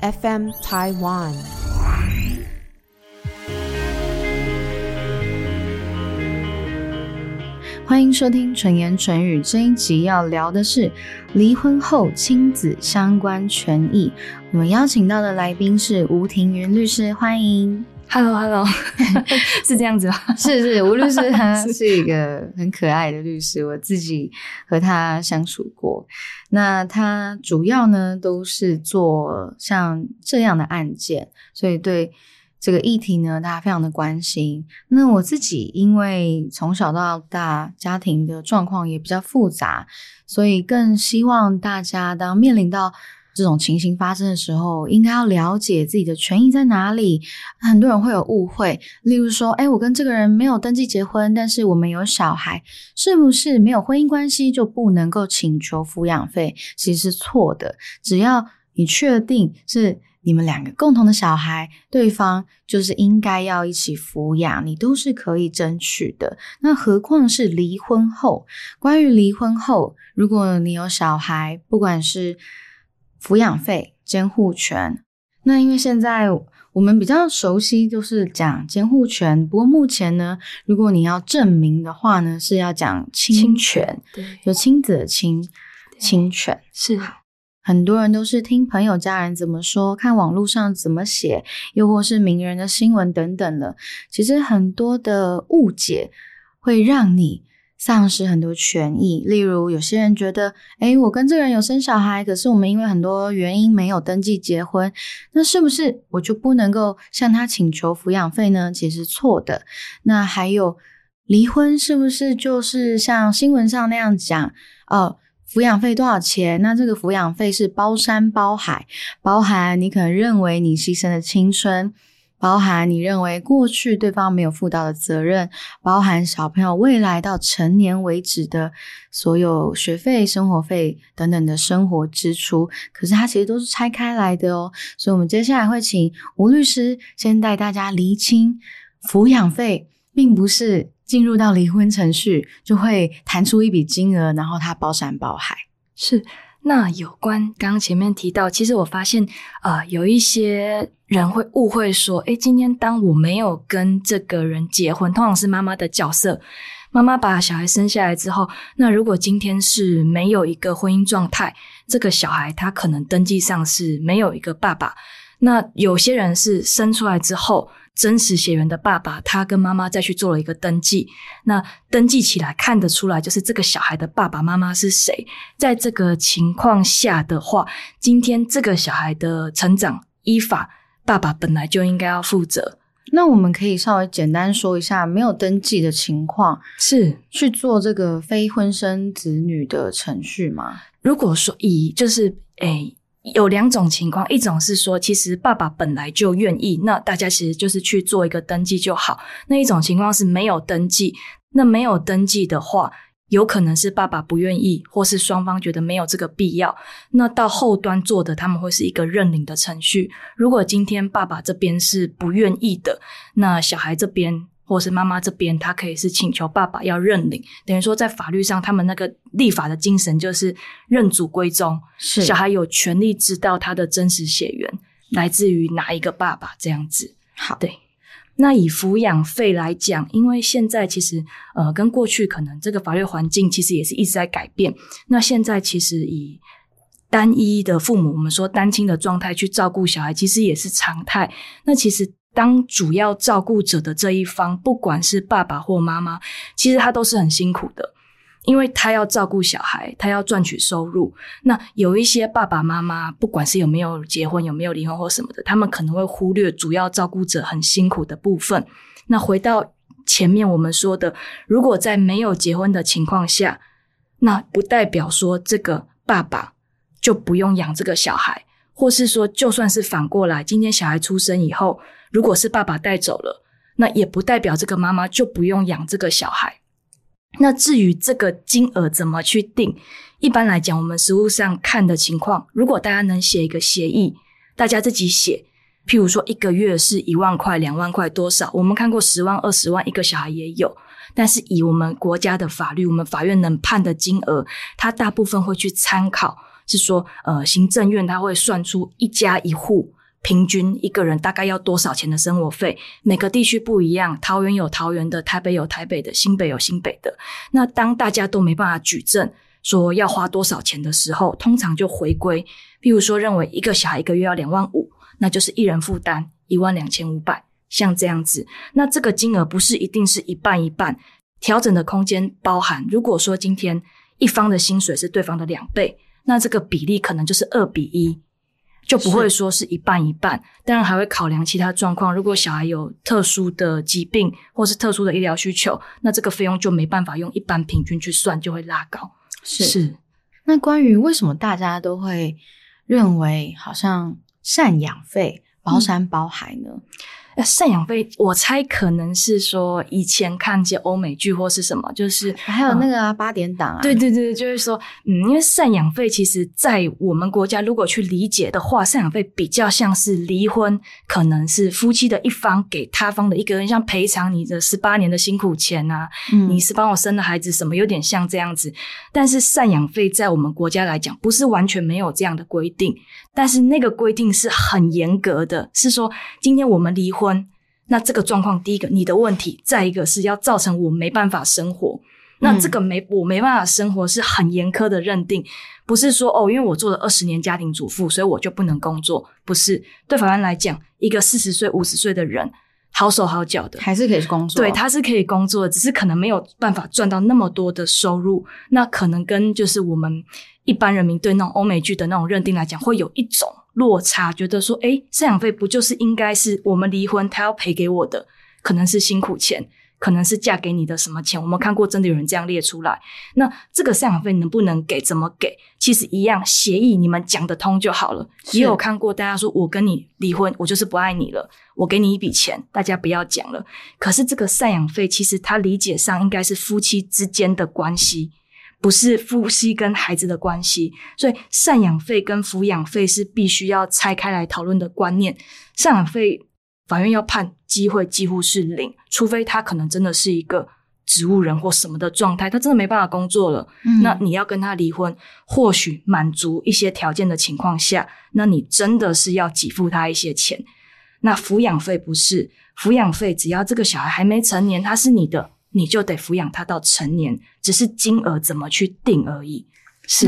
FM Taiwan。欢迎收听纯言纯语这一集，要聊的是离婚后亲子相关权益。我们邀请到的来宾是吴庭云律师，欢迎。Hello，Hello，是这样子吗？是是，吴律师 他是一个很可爱的律师，我自己和他相处过。那他主要呢都是做像这样的案件，所以对这个议题呢，他非常的关心。那我自己因为从小到大家庭的状况也比较复杂，所以更希望大家当面临到这种情形发生的时候，应该要了解自己的权益在哪里。很多人会有误会，例如说，哎，我跟这个人没有登记结婚，但是我们有小孩，是不是没有婚姻关系就不能够请求抚养费？其实是错的，只要你确定是你们两个共同的小孩，对方就是应该要一起抚养，你都是可以争取的。那何况是离婚后？关于离婚后，如果你有小孩，不管是抚养费、监护权，那因为现在我们比较熟悉就是讲监护权，不过目前呢，如果你要证明的话呢，是要讲亲权，对，有亲子的亲亲权。是很多人都是听朋友、家人怎么说，看网络上怎么写，又或是名人的新闻等等了。其实很多的误解会让你丧失很多权益。例如，有些人觉得，诶，我跟这个人有生小孩，可是我们因为很多原因没有登记结婚，那是不是我就不能够向他请求抚养费呢？其实错的。那还有离婚，是不是就是像新闻上那样讲？哦。抚养费多少钱？那这个抚养费是包山包海，包含你可能认为你牺牲的青春，包含你认为过去对方没有负到的责任，包含小朋友未来到成年为止的所有学费、生活费等等的生活支出。可是它其实都是拆开来的哦。所以，我们接下来会请吴律师先带大家厘清抚养费，并不是。进入到离婚程序，就会弹出一笔金额，然后他包山包海。是，那有关刚刚前面提到，其实我发现，呃，有一些人会误会说，诶，今天当我没有跟这个人结婚，通常是妈妈的角色，妈妈把小孩生下来之后，那如果今天是没有一个婚姻状态，这个小孩他可能登记上是没有一个爸爸。那有些人是生出来之后，真实血缘的爸爸，他跟妈妈再去做了一个登记。那登记起来看得出来，就是这个小孩的爸爸妈妈是谁。在这个情况下的话，今天这个小孩的成长，依法爸爸本来就应该要负责。那我们可以稍微简单说一下，没有登记的情况是去做这个非婚生子女的程序吗？如果说以就是诶。有两种情况，一种是说，其实爸爸本来就愿意，那大家其实就是去做一个登记就好。那一种情况是没有登记，那没有登记的话，有可能是爸爸不愿意，或是双方觉得没有这个必要。那到后端做的，他们会是一个认领的程序。如果今天爸爸这边是不愿意的，那小孩这边。或是妈妈这边，他可以是请求爸爸要认领，等于说在法律上，他们那个立法的精神就是认祖归宗，是小孩有权利知道他的真实血缘来自于哪一个爸爸这样子。好，对。那以抚养费来讲，因为现在其实呃，跟过去可能这个法律环境其实也是一直在改变。那现在其实以单一的父母，我们说单亲的状态去照顾小孩，其实也是常态。那其实。当主要照顾者的这一方，不管是爸爸或妈妈，其实他都是很辛苦的，因为他要照顾小孩，他要赚取收入。那有一些爸爸妈妈，不管是有没有结婚、有没有离婚或什么的，他们可能会忽略主要照顾者很辛苦的部分。那回到前面我们说的，如果在没有结婚的情况下，那不代表说这个爸爸就不用养这个小孩，或是说就算是反过来，今天小孩出生以后。如果是爸爸带走了，那也不代表这个妈妈就不用养这个小孩。那至于这个金额怎么去定，一般来讲，我们实务上看的情况，如果大家能写一个协议，大家自己写，譬如说一个月是一万块、两万块多少，我们看过十万、二十万一个小孩也有。但是以我们国家的法律，我们法院能判的金额，它大部分会去参考是说，呃，行政院他会算出一家一户平均一个人大概要多少钱的生活费，每个地区不一样，桃园有桃园的，台北有台北的，新北有新北的。那当大家都没办法举证说要花多少钱的时候，通常就回归，譬如说认为一个小孩一个月要两万五，那就是一人负担一万两千五百，像这样子。那这个金额不是一定是一半一半，调整的空间包含，如果说今天。一方的薪水是对方的两倍，那这个比例可能就是二比一，就不会说是一半一半。当然还会考量其他状况，如果小孩有特殊的疾病或是特殊的医疗需求，那这个费用就没办法用一般平均去算，就会拉高。是。那关于为什么大家都会认为好像赡养费包山包海呢？赡养费，我猜可能是说以前看一些欧美剧或是什么，就是还有那个八点档啊，对对对，就是说，嗯，因为赡养费其实，在我们国家如果去理解的话，赡养费比较像是离婚，可能是夫妻的一方给他方的一个人，像赔偿你的十八年的辛苦钱啊，你是帮我生了孩子什么，有点像这样子。但是赡养费在我们国家来讲，不是完全没有这样的规定，但是那个规定是很严格的，是说今天我们离婚。那这个状况，第一个你的问题，再一个是要造成我没办法生活。那这个没我没办法生活是很严苛的认定，不是说哦，因为我做了二十年家庭主妇，所以我就不能工作。不是，对法官来讲，一个四十岁、五十岁的人，好手好脚的，还是可以工作。对，他是可以工作的，只是可能没有办法赚到那么多的收入。那可能跟就是我们一般人民对那种欧美剧的那种认定来讲，会有一种。落差，觉得说，哎，赡养费不就是应该是我们离婚他要赔给我的？可能是辛苦钱，可能是嫁给你的什么钱？我们看过真的有人这样列出来。那这个赡养费能不能给？怎么给？其实一样，协议你们讲得通就好了。也有看过大家说我跟你离婚，我就是不爱你了，我给你一笔钱，大家不要讲了。可是这个赡养费，其实他理解上应该是夫妻之间的关系。不是夫妻跟孩子的关系，所以赡养费跟抚养费是必须要拆开来讨论的观念。赡养费法院要判机会几乎是零，除非他可能真的是一个植物人或什么的状态，他真的没办法工作了。那你要跟他离婚，或许满足一些条件的情况下，那你真的是要给付他一些钱。那抚养费不是抚养费，只要这个小孩还没成年，他是你的。你就得抚养他到成年，只是金额怎么去定而已。是，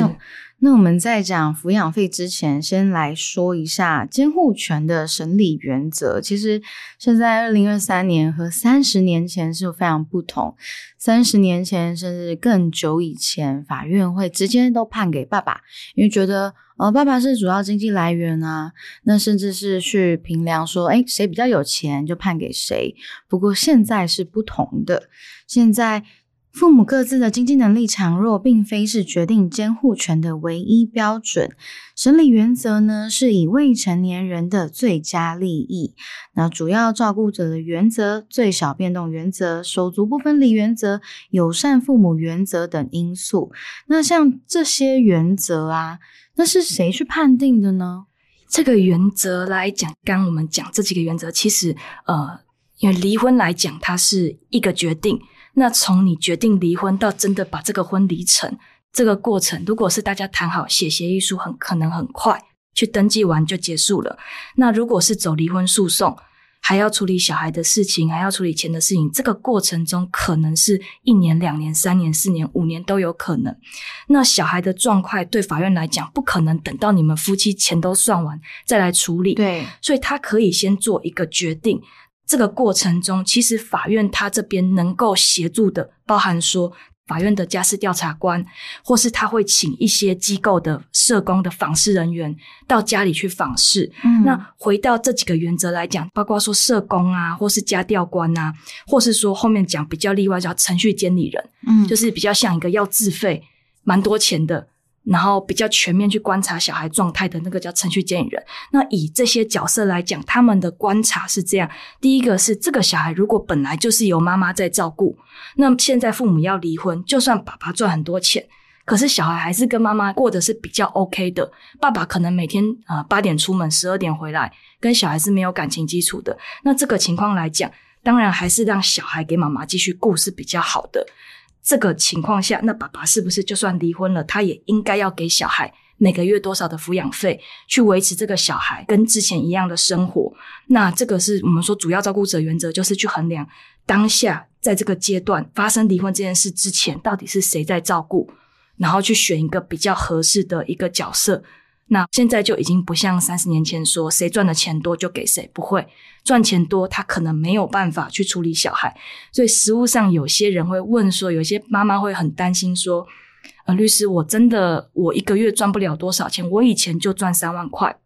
那我们在讲抚养费之前，先来说一下监护权的审理原则。其实现在二零二三年和三十年前是非常不同。三十年前甚至更久以前，法院会直接都判给爸爸，因为觉得。呃，爸爸是主要经济来源啊，那甚至是去评量说，哎，谁比较有钱就判给谁。不过现在是不同的，现在父母各自的经济能力强弱，并非是决定监护权的唯一标准。审理原则呢，是以未成年人的最佳利益，那主要照顾者的原则、最小变动原则、手足不分离原则、友善父母原则等因素。那像这些原则啊。那是谁去判定的呢？这个原则来讲，刚我们讲这几个原则，其实呃，因为离婚来讲，它是一个决定。那从你决定离婚到真的把这个婚离成这个过程，如果是大家谈好写协议书，很可能很快去登记完就结束了。那如果是走离婚诉讼，还要处理小孩的事情，还要处理钱的事情，这个过程中可能是一年、两年、三年、四年、五年都有可能。那小孩的状况对法院来讲，不可能等到你们夫妻钱都算完再来处理。对，所以他可以先做一个决定。这个过程中，其实法院他这边能够协助的，包含说。法院的家事调查官，或是他会请一些机构的社工的访视人员到家里去访视。那回到这几个原则来讲，包括说社工啊，或是家调官啊，或是说后面讲比较例外叫程序监理人，嗯，就是比较像一个要自费蛮多钱的。然后比较全面去观察小孩状态的那个叫程序监理人。那以这些角色来讲，他们的观察是这样：第一个是这个小孩如果本来就是由妈妈在照顾，那现在父母要离婚，就算爸爸赚很多钱，可是小孩还是跟妈妈过的是比较 OK 的。爸爸可能每天啊八点出门，十二点回来，跟小孩是没有感情基础的。那这个情况来讲，当然还是让小孩给妈妈继续顾是比较好的。这个情况下，那爸爸是不是就算离婚了，他也应该要给小孩每个月多少的抚养费，去维持这个小孩跟之前一样的生活。那这个是我们说主要照顾者原则，就是去衡量当下在这个阶段发生离婚这件事之前，到底是谁在照顾，然后去选一个比较合适的一个角色。那现在就已经不像三十年前说谁赚的钱多就给谁，不会赚钱多，他可能没有办法去处理小孩。所以实务上有些人会问说，有些妈妈会很担心说，呃，律师，我真的我一个月赚不了多少钱，我以前就赚三万块，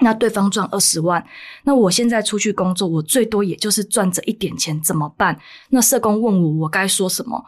那对方赚二十万，那我现在出去工作，我最多也就是赚这一点钱，怎么办？那社工问我，我该说什么？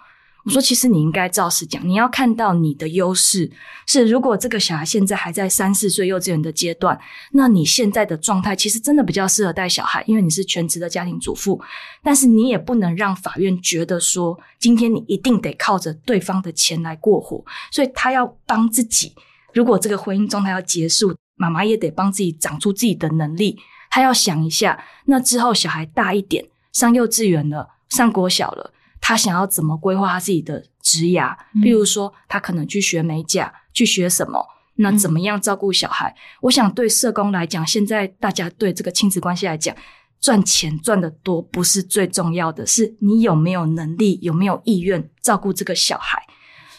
我说，其实你应该照实讲。你要看到你的优势是，如果这个小孩现在还在三四岁幼稚园的阶段，那你现在的状态其实真的比较适合带小孩，因为你是全职的家庭主妇。但是你也不能让法院觉得说，今天你一定得靠着对方的钱来过活。所以他要帮自己。如果这个婚姻状态要结束，妈妈也得帮自己长出自己的能力。他要想一下，那之后小孩大一点，上幼稚园了，上国小了。他想要怎么规划他自己的职涯？比如说，他可能去学美甲，去学什么？那怎么样照顾小孩？我想对社工来讲，现在大家对这个亲子关系来讲，赚钱赚的多不是最重要的，是你有没有能力，有没有意愿照顾这个小孩。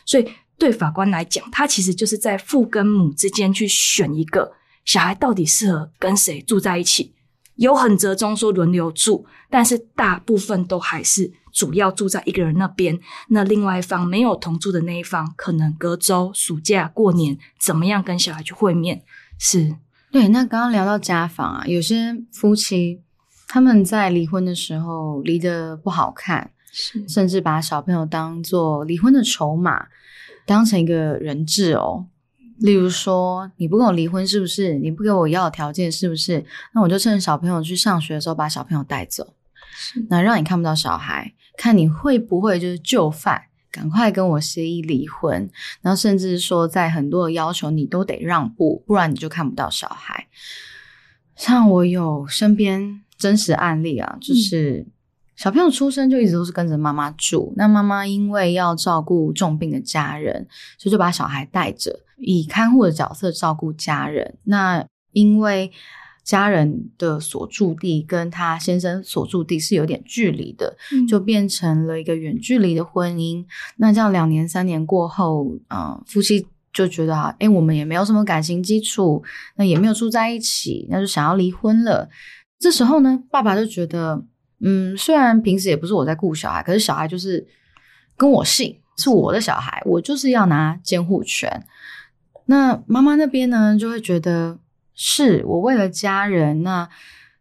所以对法官来讲，他其实就是在父跟母之间去选一个小孩到底适合跟谁住在一起。有很折中说轮流住，但是大部分都还是主要住在一个人那边。那另外一方没有同住的那一方，可能隔周、暑假、过年，怎么样跟小孩去会面？是对。那刚刚聊到家访啊，有些夫妻他们在离婚的时候离得不好看，是甚至把小朋友当做离婚的筹码，当成一个人质哦。例如说，你不跟我离婚是不是？你不给我要的条件是不是？那我就趁小朋友去上学的时候把小朋友带走，那让你看不到小孩，看你会不会就是就范，赶快跟我协议离婚。然后甚至说，在很多的要求你都得让步，不然你就看不到小孩。像我有身边真实案例啊，就是小朋友出生就一直都是跟着妈妈住，那妈妈因为要照顾重病的家人，所以就把小孩带着。以看护的角色照顾家人，那因为家人的所住地跟他先生所住地是有点距离的，就变成了一个远距离的婚姻。那这样两年三年过后，嗯，夫妻就觉得啊，哎，我们也没有什么感情基础，那也没有住在一起，那就想要离婚了。这时候呢，爸爸就觉得，嗯，虽然平时也不是我在顾小孩，可是小孩就是跟我姓，是我的小孩，我就是要拿监护权。那妈妈那边呢，就会觉得是我为了家人，那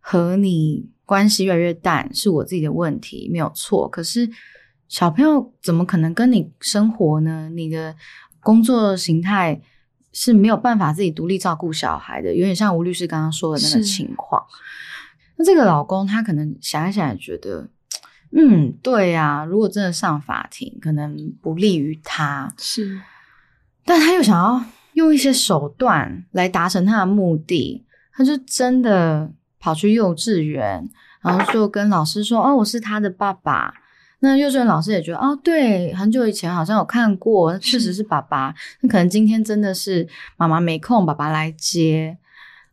和你关系越来越淡，是我自己的问题，没有错。可是小朋友怎么可能跟你生活呢？你的工作形态是没有办法自己独立照顾小孩的，有点像吴律师刚刚说的那个情况。那这个老公他可能想一想，也觉得，嗯，对呀，如果真的上法庭，可能不利于他，是，但他又想要。用一些手段来达成他的目的，他就真的跑去幼稚园，然后就跟老师说：“哦，我是他的爸爸。”那幼稚园老师也觉得：“哦，对，很久以前好像有看过，确实是爸爸。那可能今天真的是妈妈没空，爸爸来接，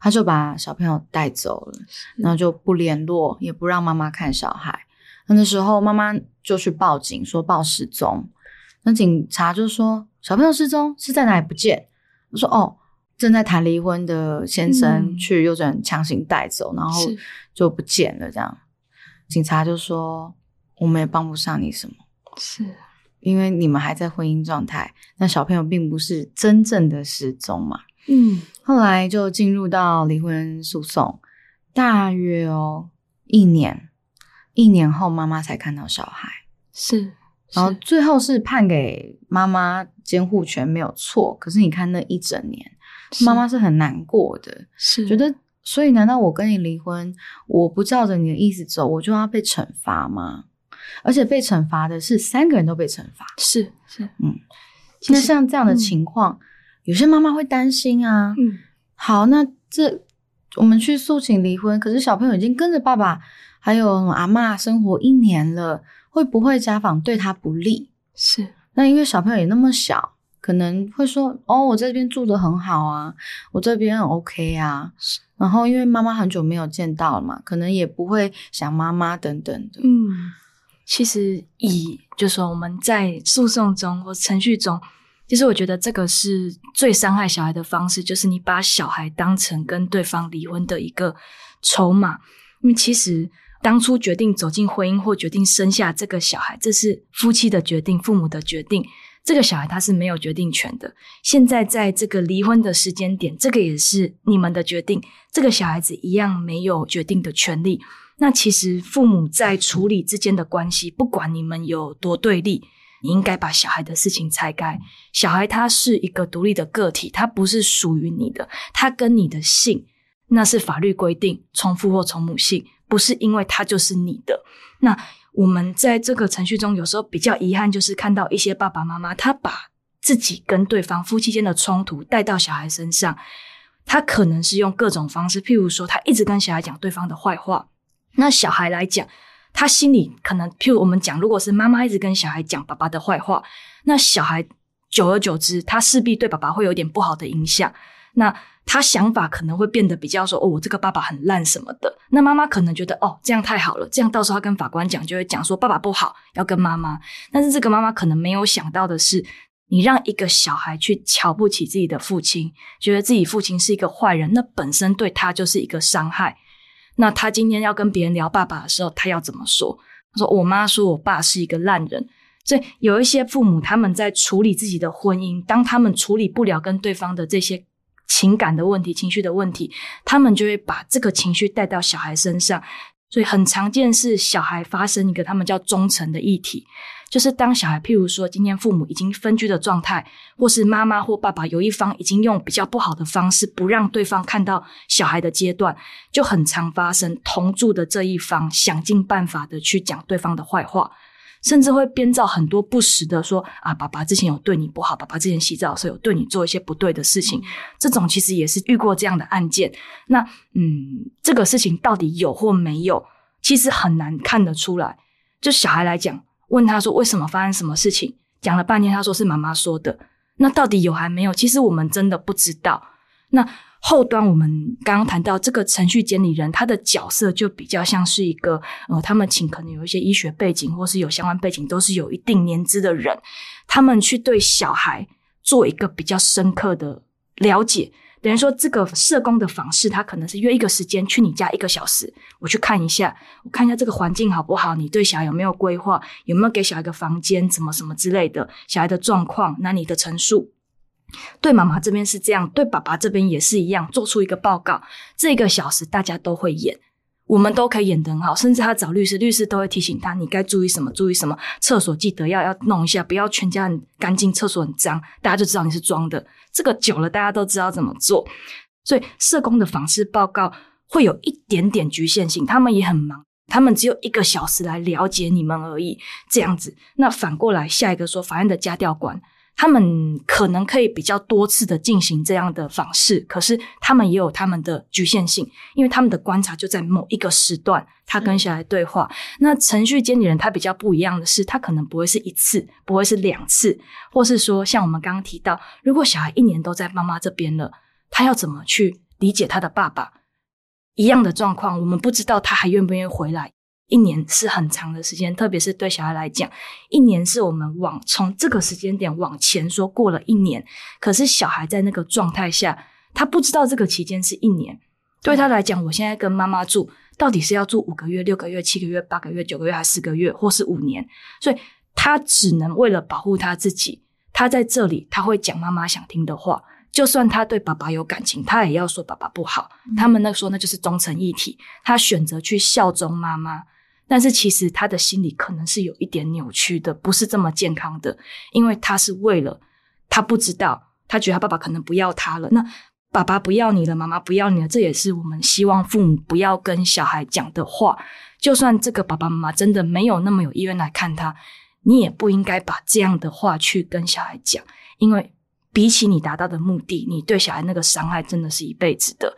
他就把小朋友带走了，然后就不联络，也不让妈妈看小孩。那那时候妈妈就去报警，说报失踪。那警察就说：小朋友失踪是在哪里不见？我说哦，正在谈离婚的先生去幼稚园强行带走，然后就不见了。这样，警察就说我们也帮不上你什么，是因为你们还在婚姻状态，那小朋友并不是真正的失踪嘛。嗯，后来就进入到离婚诉讼，大约哦一年，一年后妈妈才看到小孩，是。然后最后是判给妈妈监护权没有错，可是你看那一整年，妈妈是很难过的，是。觉得，所以难道我跟你离婚，我不照着你的意思走，我就要被惩罚吗？而且被惩罚的是三个人都被惩罚，是是，嗯，那像这样的情况，有些妈妈会担心啊，嗯，好，那这我们去诉请离婚，可是小朋友已经跟着爸爸还有阿妈生活一年了。会不会家访对他不利？是，那因为小朋友也那么小，可能会说：“哦，我这边住的很好啊，我这边很 OK 啊。”然后因为妈妈很久没有见到了嘛，可能也不会想妈妈等等的。嗯，其实以就说我们在诉讼中或程序中，其实我觉得这个是最伤害小孩的方式，就是你把小孩当成跟对方离婚的一个筹码。因为其实当初决定走进婚姻或决定生下这个小孩，这是夫妻的决定，父母的决定。这个小孩他是没有决定权的。现在在这个离婚的时间点，这个也是你们的决定。这个小孩子一样没有决定的权利。那其实父母在处理之间的关系，不管你们有多对立，你应该把小孩的事情拆开。小孩他是一个独立的个体，他不是属于你的。他跟你的姓，那是法律规定，从父或从母姓，不是因为他就是你的。那。我们在这个程序中，有时候比较遗憾，就是看到一些爸爸妈妈，他把自己跟对方夫妻间的冲突带到小孩身上。他可能是用各种方式，譬如说，他一直跟小孩讲对方的坏话。那小孩来讲，他心里可能，譬如我们讲，如果是妈妈一直跟小孩讲爸爸的坏话，那小孩久而久之，他势必对爸爸会有点不好的影响。那他想法可能会变得比较说哦，我这个爸爸很烂什么的。那妈妈可能觉得哦，这样太好了，这样到时候跟法官讲就会讲说爸爸不好，要跟妈妈。但是这个妈妈可能没有想到的是，你让一个小孩去瞧不起自己的父亲，觉得自己父亲是一个坏人，那本身对他就是一个伤害。那他今天要跟别人聊爸爸的时候，他要怎么说？他说我妈说我爸是一个烂人。所以有一些父母他们在处理自己的婚姻，当他们处理不了跟对方的这些。情感的问题、情绪的问题，他们就会把这个情绪带到小孩身上，所以很常见是小孩发生一个他们叫忠诚的议题，就是当小孩譬如说今天父母已经分居的状态，或是妈妈或爸爸有一方已经用比较不好的方式不让对方看到小孩的阶段，就很常发生同住的这一方想尽办法的去讲对方的坏话。甚至会编造很多不实的说啊，爸爸之前有对你不好，爸爸之前洗澡的时候有对你做一些不对的事情。这种其实也是遇过这样的案件。那嗯，这个事情到底有或没有，其实很难看得出来。就小孩来讲，问他说为什么发生什么事情，讲了半天，他说是妈妈说的。那到底有还没有？其实我们真的不知道。那。后端我们刚刚谈到这个程序监理人，他的角色就比较像是一个呃，他们请可能有一些医学背景或是有相关背景，都是有一定年资的人，他们去对小孩做一个比较深刻的了解。等于说，这个社工的访视，他可能是约一个时间去你家一个小时，我去看一下，我看一下这个环境好不好，你对小孩有没有规划，有没有给小孩一个房间，怎么什么之类的，小孩的状况，那你的陈述。对妈妈这边是这样，对爸爸这边也是一样，做出一个报告。这个小时大家都会演，我们都可以演得很好，甚至他找律师，律师都会提醒他，你该注意什么，注意什么。厕所记得要要弄一下，不要全家很干净，厕所很脏，大家就知道你是装的。这个久了，大家都知道怎么做。所以社工的访视报告会有一点点局限性，他们也很忙，他们只有一个小时来了解你们而已，这样子。那反过来，下一个说法院的家调官。他们可能可以比较多次的进行这样的访视，可是他们也有他们的局限性，因为他们的观察就在某一个时段，他跟小孩对话。那程序监理人他比较不一样的是，他可能不会是一次，不会是两次，或是说像我们刚刚提到，如果小孩一年都在妈妈这边了，他要怎么去理解他的爸爸？一样的状况，我们不知道他还愿不愿意回来。一年是很长的时间，特别是对小孩来讲，一年是我们往从这个时间点往前说过了一年。可是小孩在那个状态下，他不知道这个期间是一年。对他来讲，我现在跟妈妈住，到底是要住五个月、六个月、七个月、八个月、九个月，还是四个月，或是五年？所以他只能为了保护他自己，他在这里他会讲妈妈想听的话，就算他对爸爸有感情，他也要说爸爸不好。他们那说那就是忠诚一体，他选择去效忠妈妈。但是其实他的心理可能是有一点扭曲的，不是这么健康的，因为他是为了他不知道，他觉得他爸爸可能不要他了。那爸爸不要你了，妈妈不要你了，这也是我们希望父母不要跟小孩讲的话。就算这个爸爸妈妈真的没有那么有意愿来看他，你也不应该把这样的话去跟小孩讲，因为比起你达到的目的，你对小孩那个伤害真的是一辈子的。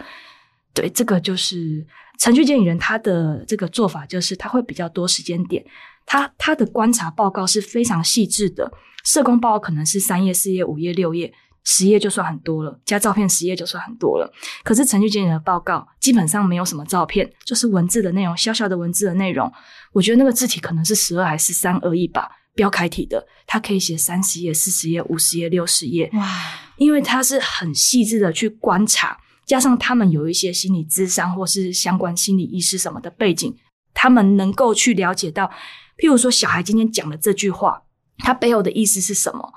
对，这个就是。程序监理人他的这个做法就是他会比较多时间点，他他的观察报告是非常细致的，社工报告可能是三页、四页、五页、六页。十页就算很多了，加照片十页就算很多了。可是程序监理的报告基本上没有什么照片，就是文字的内容，小小的文字的内容。我觉得那个字体可能是十二还是三而已吧，标楷体的，它可以写三十页、四十页、五十页、六十页。哇！因为它是很细致的去观察，加上他们有一些心理智商或是相关心理医师什么的背景，他们能够去了解到，譬如说小孩今天讲的这句话，他背后的意思是什么。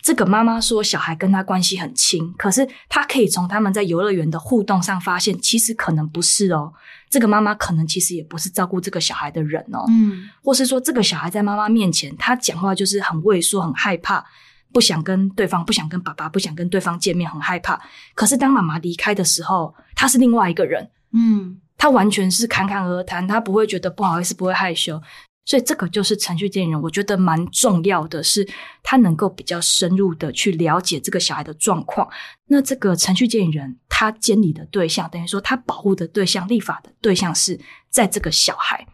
这个妈妈说，小孩跟他关系很亲，可是他可以从他们在游乐园的互动上发现，其实可能不是哦。这个妈妈可能其实也不是照顾这个小孩的人哦，嗯，或是说这个小孩在妈妈面前，他讲话就是很畏缩、很害怕，不想跟对方、不想跟爸爸、不想跟对方见面，很害怕。可是当妈妈离开的时候，他是另外一个人，嗯，他完全是侃侃而谈，他不会觉得不好意思，不会害羞。所以这个就是程序监理人，我觉得蛮重要的是，他能够比较深入的去了解这个小孩的状况。那这个程序监理人，他监理的对象，等于说他保护的对象、立法的对象是在这个小孩，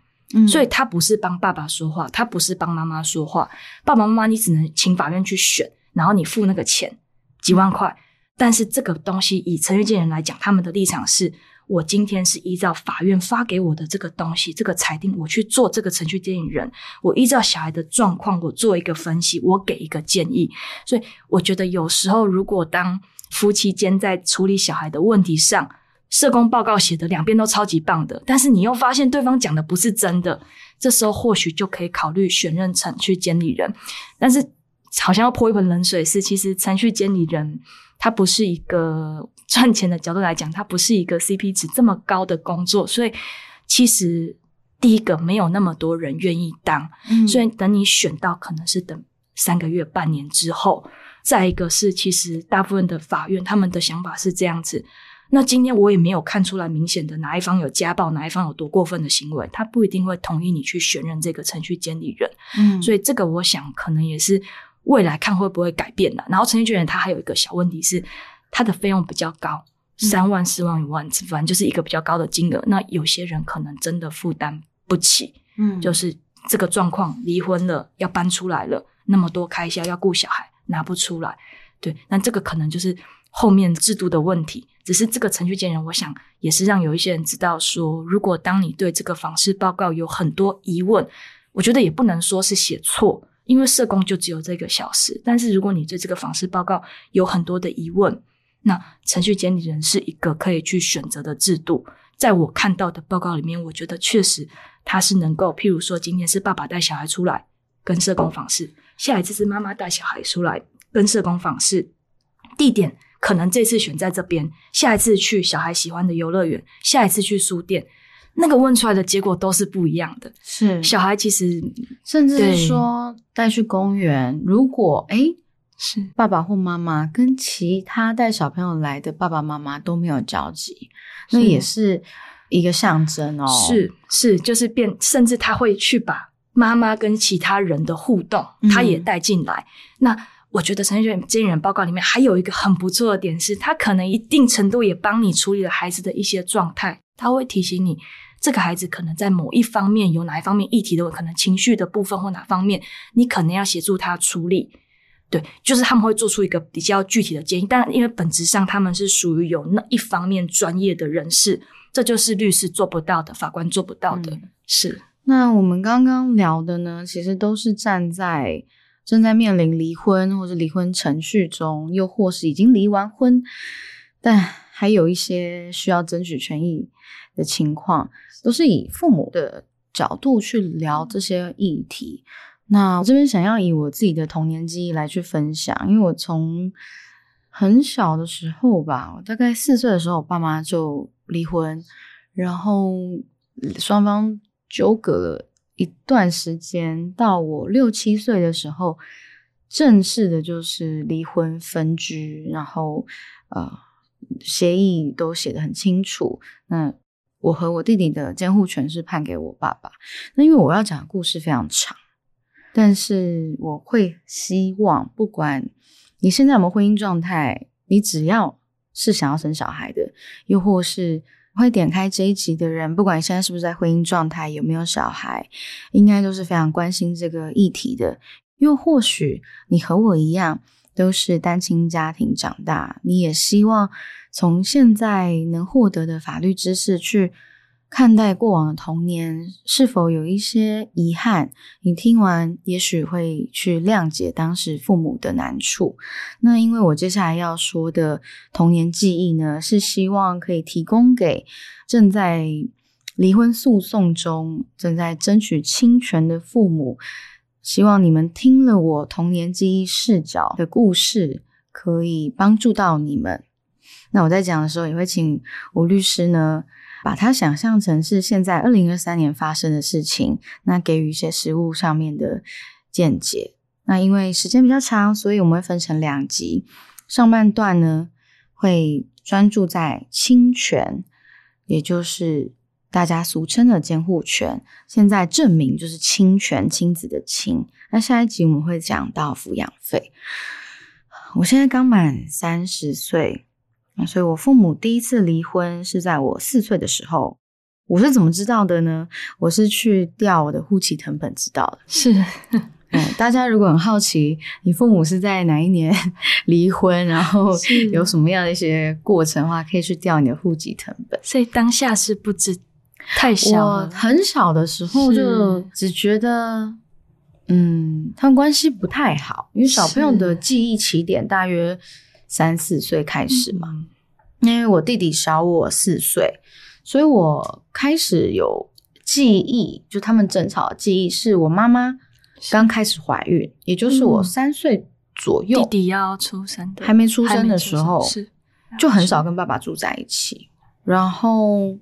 所以他不是帮爸爸说话，他不是帮妈妈说话。爸爸妈妈，你只能请法院去选，然后你付那个钱几万块。但是这个东西，以程序监理人来讲，他们的立场是。我今天是依照法院发给我的这个东西，这个裁定，我去做这个程序监理人。我依照小孩的状况，我做一个分析，我给一个建议。所以我觉得有时候，如果当夫妻间在处理小孩的问题上，社工报告写的两边都超级棒的，但是你又发现对方讲的不是真的，这时候或许就可以考虑选任程序监理人。但是好像要泼一盆冷水，是其实程序监理人他不是一个。赚钱的角度来讲，他不是一个 CP 值这么高的工作，所以其实第一个没有那么多人愿意当，所以等你选到可能是等三个月、半年之后。再一个是，其实大部分的法院他们的想法是这样子。那今天我也没有看出来明显的哪一方有家暴，哪一方有多过分的行为，他不一定会同意你去选任这个程序监理人。嗯，所以这个我想可能也是未来看会不会改变的。然后程序监理人他还有一个小问题是。他的费用比较高，三万、四万、五万，反正就是一个比较高的金额。那有些人可能真的负担不起，嗯，就是这个状况，离婚了要搬出来了，那么多开销要顾小孩，拿不出来。对，那这个可能就是后面制度的问题。只是这个程序监人，我想也是让有一些人知道说，如果当你对这个访视报告有很多疑问，我觉得也不能说是写错。因为社工就只有这个小时，但是如果你对这个访视报告有很多的疑问，那程序监理人是一个可以去选择的制度。在我看到的报告里面，我觉得确实他是能够，譬如说今天是爸爸带小孩出来跟社工访视，下一次是妈妈带小孩出来跟社工访视，地点可能这次选在这边，下一次去小孩喜欢的游乐园，下一次去书店。那个问出来的结果都是不一样的。是小孩其实甚至是说带去公园，如果哎是爸爸或妈妈跟其他带小朋友来的爸爸妈妈都没有交集，那也是一个象征哦。是是，就是变，甚至他会去把妈妈跟其他人的互动，他也带进来。那我觉得陈序监人报告里面还有一个很不错的点是，他可能一定程度也帮你处理了孩子的一些状态，他会提醒你。这个孩子可能在某一方面有哪一方面议题的，可能情绪的部分或哪方面，你可能要协助他处理。对，就是他们会做出一个比较具体的建议，但因为本质上他们是属于有那一方面专业的人士，这就是律师做不到的，法官做不到的。是。那我们刚刚聊的呢，其实都是站在正在面临离婚或者离婚程序中，又或是已经离完婚，但还有一些需要争取权益。的情况都是以父母的角度去聊这些议题。那我这边想要以我自己的童年记忆来去分享，因为我从很小的时候吧，我大概四岁的时候，我爸妈就离婚，然后双方纠葛了一段时间，到我六七岁的时候，正式的就是离婚分居，然后呃协议都写的很清楚。那我和我弟弟的监护权是判给我爸爸。那因为我要讲的故事非常长，但是我会希望，不管你现在有没有婚姻状态，你只要是想要生小孩的，又或是会点开这一集的人，不管现在是不是在婚姻状态，有没有小孩，应该都是非常关心这个议题的。又或许你和我一样，都是单亲家庭长大，你也希望从现在能获得的法律知识去。看待过往的童年，是否有一些遗憾？你听完，也许会去谅解当时父母的难处。那因为我接下来要说的童年记忆呢，是希望可以提供给正在离婚诉讼中、正在争取侵权的父母，希望你们听了我童年记忆视角的故事，可以帮助到你们。那我在讲的时候，也会请吴律师呢。把它想象成是现在二零二三年发生的事情，那给予一些实物上面的见解。那因为时间比较长，所以我们会分成两集。上半段呢会专注在侵权，也就是大家俗称的监护权。现在证明就是侵权，亲子的亲。那下一集我们会讲到抚养费。我现在刚满三十岁。所以，我父母第一次离婚是在我四岁的时候。我是怎么知道的呢？我是去调我的户籍成本知道的。是，嗯，大家如果很好奇，你父母是在哪一年 离婚，然后有什么样的一些过程的话，可以去调你的户籍成本。所以当下是不知太小了，很小的时候就只觉得，嗯，他们关系不太好，因为小朋友的记忆起点大约。三四岁开始嘛，因为我弟弟小我四岁，所以我开始有记忆，就他们争吵的记忆，是我妈妈刚开始怀孕，也就是我三岁左右，弟弟要出生，还没出生的时候，是。就很少跟爸爸住在一起。然后，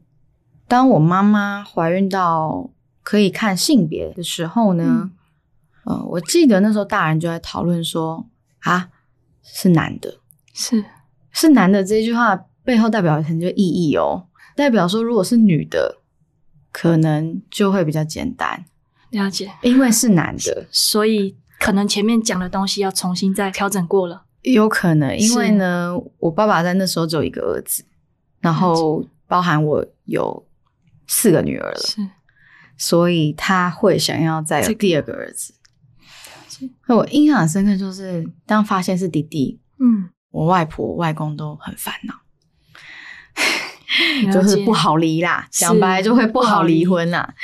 当我妈妈怀孕到可以看性别的时候呢，呃，我记得那时候大人就在讨论说啊，是男的。是。是男的这句话背后代表很多意义哦，代表说如果是女的，可能就会比较简单。了解，因为是男的，所以可能前面讲的东西要重新再调整过了。有可能，因为呢，我爸爸在那时候只有一个儿子，然后包含我有四个女儿了，是，所以他会想要再有第二个儿子。我印象很深刻，就是当发现是弟弟，嗯。我外婆、外公都很烦恼，就是不好离啦。讲白就会不好离婚啦。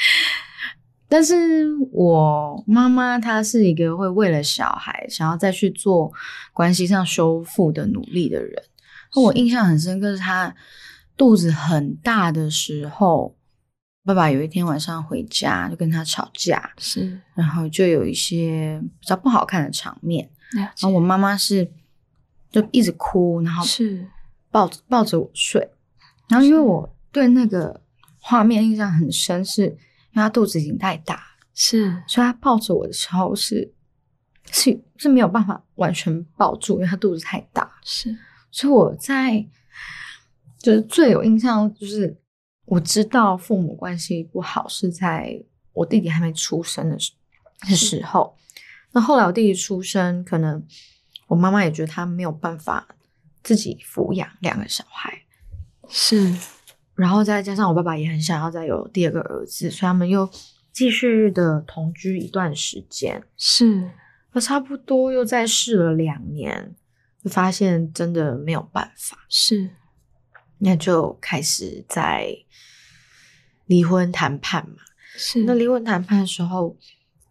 但是我妈妈她是一个会为了小孩想要再去做关系上修复的努力的人。我印象很深刻，是她肚子很大的时候，爸爸有一天晚上回家就跟她吵架，是，然后就有一些比较不好看的场面。然后我妈妈是。就一直哭，然后是。抱着抱着我睡，然后因为我对那个画面印象很深，是因为他肚子已经太大，是，所以他抱着我的时候是是是没有办法完全抱住，因为他肚子太大，是，所以我在就是最有印象，就是我知道父母关系不好是在我弟弟还没出生的时的时候，那后来我弟弟出生，可能。我妈妈也觉得她没有办法自己抚养两个小孩，是，然后再加上我爸爸也很想要再有第二个儿子，所以他们又继续的同居一段时间，是，那差不多又再试了两年，就发现真的没有办法，是，那就开始在离婚谈判嘛，是，那离婚谈判的时候，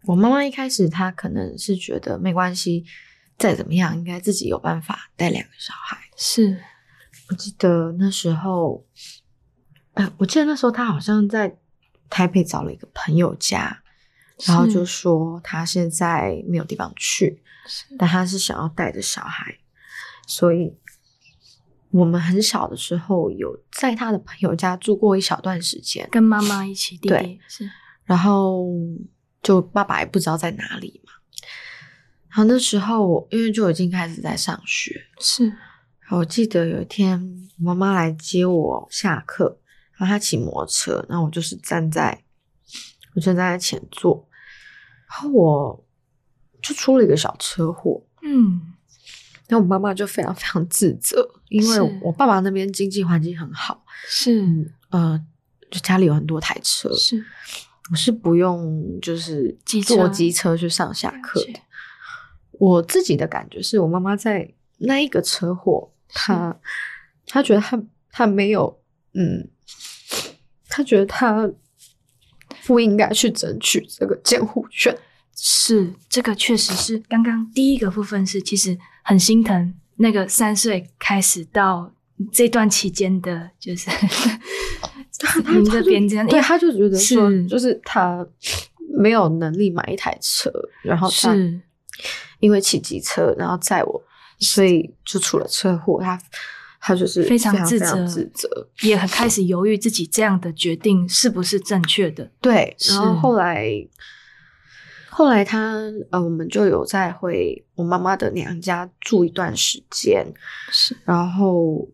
我妈妈一开始她可能是觉得没关系。再怎么样，应该自己有办法带两个小孩。是我记得那时候，呃，我记得那时候他好像在台北找了一个朋友家，然后就说他现在没有地方去，但他是想要带着小孩，所以我们很小的时候有在他的朋友家住过一小段时间，跟妈妈一起。对，是，然后就爸爸也不知道在哪里嘛。然后那时候我，因为就已经开始在上学，是。我记得有一天，妈妈来接我下课，然后她骑摩托车，然后我就是站在，我站在前座，然后我就出了一个小车祸，嗯，然后我妈妈就非常非常自责，因为我爸爸那边经济环境很好，是，呃，就家里有很多台车，是，我是不用就是坐机车去上下课的。我自己的感觉是我妈妈在那一个车祸，她她觉得她她没有，嗯，她觉得她不应该去争取这个监护权。是，这个确实是刚刚第一个部分是，其实很心疼那个三岁开始到这段期间的，就是 您这边这样，对，他就觉得说，是。就是他没有能力买一台车，然后他是因为骑机车，然后载我，所以就出了车祸。他他就是非常自责自责。也很开始犹豫自己这样的决定是不是正确的。对，然后后来后来他呃，我们就有再回我妈妈的娘家住一段时间，是然后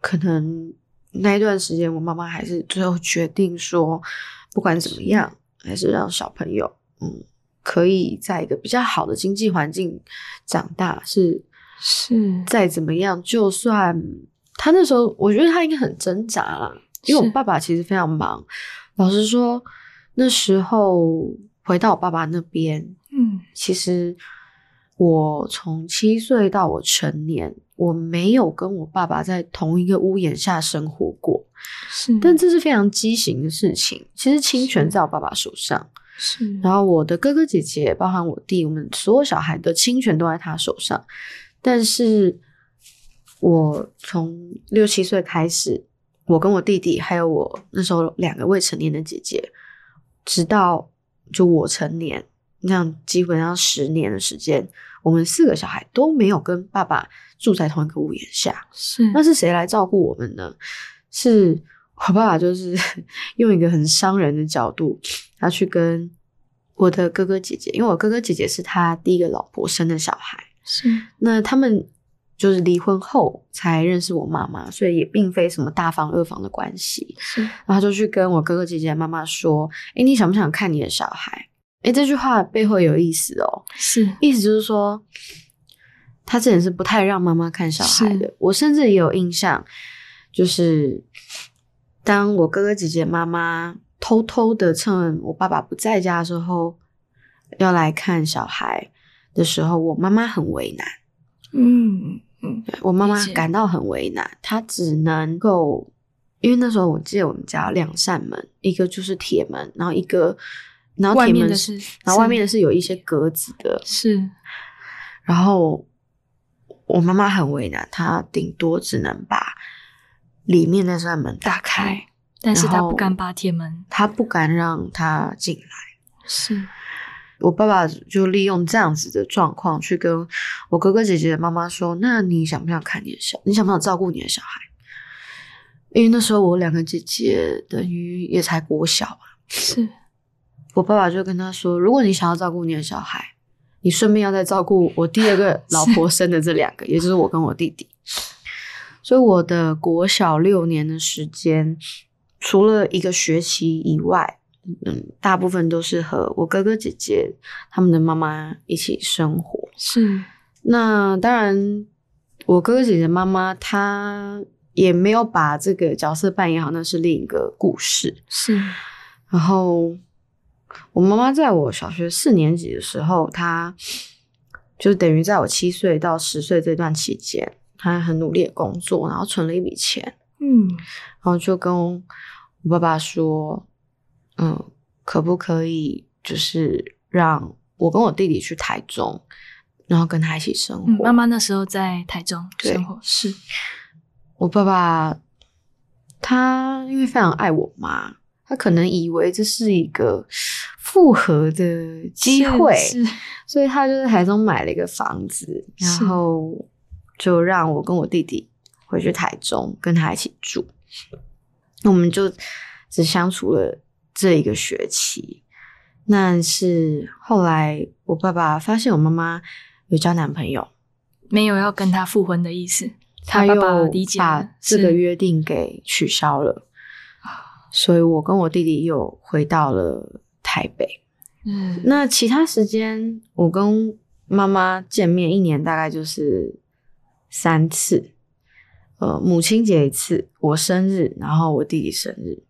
可能那一段时间，我妈妈还是最后决定说，不管怎么样，还是让小朋友嗯可以在一个比较好的经济环境长大，是是再怎么样，就算他那时候，我觉得他应该很挣扎啦，因为我爸爸其实非常忙。老实说，那时候回到我爸爸那边，嗯其实我从七岁到我成年，我没有跟我爸爸在同一个屋檐下生活过。是，但这是非常畸形的事情。其实侵权在我爸爸手上，是然后我的哥哥姐姐，包含我弟，我们所有小孩的侵权都在他手上。但是我从六七岁开始，我跟我弟弟，还有我那时候两个未成年的姐姐，直到就我成年，那样基本上十年的时间，我们四个小孩都没有跟爸爸住在同一个屋檐下。是那是谁来照顾我们呢？是我爸爸，就是 用一个很伤人的角度，他去跟我的哥哥姐姐，因为我哥哥姐姐是他第一个老婆生的小孩，是那他们就是离婚后才认识我妈妈，所以也并非什么大房二房的关系。是然后就去跟我哥哥姐姐的妈妈说：“诶，你想不想看你的小孩？”诶，这句话背后有意思哦。是意思就是说，他之前是不太让妈妈看小孩的。我甚至也有印象，就是当我哥哥姐姐妈妈偷偷的趁我爸爸不在家的时候，要来看小孩的时候，我妈妈很为难。嗯嗯我妈妈感到很为难，她只能够，因为那时候我记得我们家有两扇门，一个就是铁门，然后一个，然后外铁门面的是然后外面的是有一些格子的，是。然后我妈妈很为难，她顶多只能把里面那扇门打开，但是他不敢把铁门他不敢让他进来。是我爸爸就利用这样子的状况去跟我哥哥姐姐的妈妈说：“那你想不想看你的小？你想不想照顾你的小孩？”因为那时候我两个姐姐等于也才国小嘛，是我爸爸就跟他说：“如果你想要照顾你的小孩，你顺便要再照顾我第二个 老婆生的这两个，也就是我跟我弟弟。”所以我的国小六年的时间，除了一个学期以外，嗯，大部分都是和我哥哥姐姐他们的妈妈一起生活。是那当然，我哥哥姐姐妈妈她也没有把这个角色扮演好，那是另一个故事。是然后我妈妈在我小学四年级的时候，她就等于在我七岁到十岁这段期间，她很努力的工作，然后存了一笔钱，嗯然后就跟我爸爸说，嗯，可不可以就是让我跟我弟弟去台中，然后跟他一起生活。嗯，妈妈那时候在台中生活是我爸爸他因为非常爱我妈，他可能以为这是一个复合的机会，所以他就在台中买了一个房子，然是后就让我跟我弟弟回去台中跟他一起住。我们就只相处了这一个学期。那是后来我爸爸发现我妈妈有交男朋友，没有要跟他复婚的意思。他又把这个约定给取消了，所以我跟我弟弟又回到了台北。嗯那其他时间，我跟妈妈见面一年大概就是三次，呃，母亲节一次，我生日，然后我弟弟生日，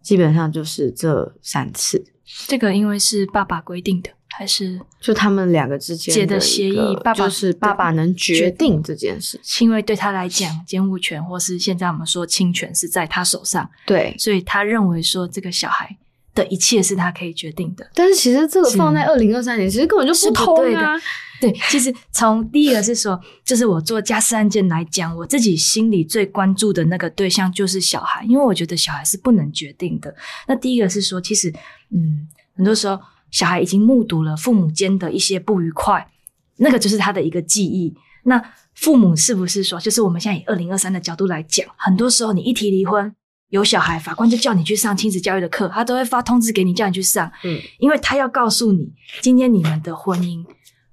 基本上就是这三次。这个因为是爸爸规定的，还是就他们两个之间结的协议爸爸就是爸爸能决定这件事情。因为对他来讲，监护权或是现在我们说侵权是在他手上，对，所以他认为说这个小孩的一切是他可以决定的。但是其实这个放在二零二三年，其实根本就是不通对的啊。对，其实从第一个是说，就是我做家事案件来讲，我自己心里最关注的那个对象就是小孩，因为我觉得小孩是不能决定的。那第一个是说，其实，嗯，很多时候小孩已经目睹了父母间的一些不愉快，那个就是他的一个记忆。那父母是不是说，就是我们现在以二零二三的角度来讲，很多时候你一提离婚，有小孩，法官就叫你去上亲子教育的课，他都会发通知给你，叫你去上，嗯，因为他要告诉你，今天你们的婚姻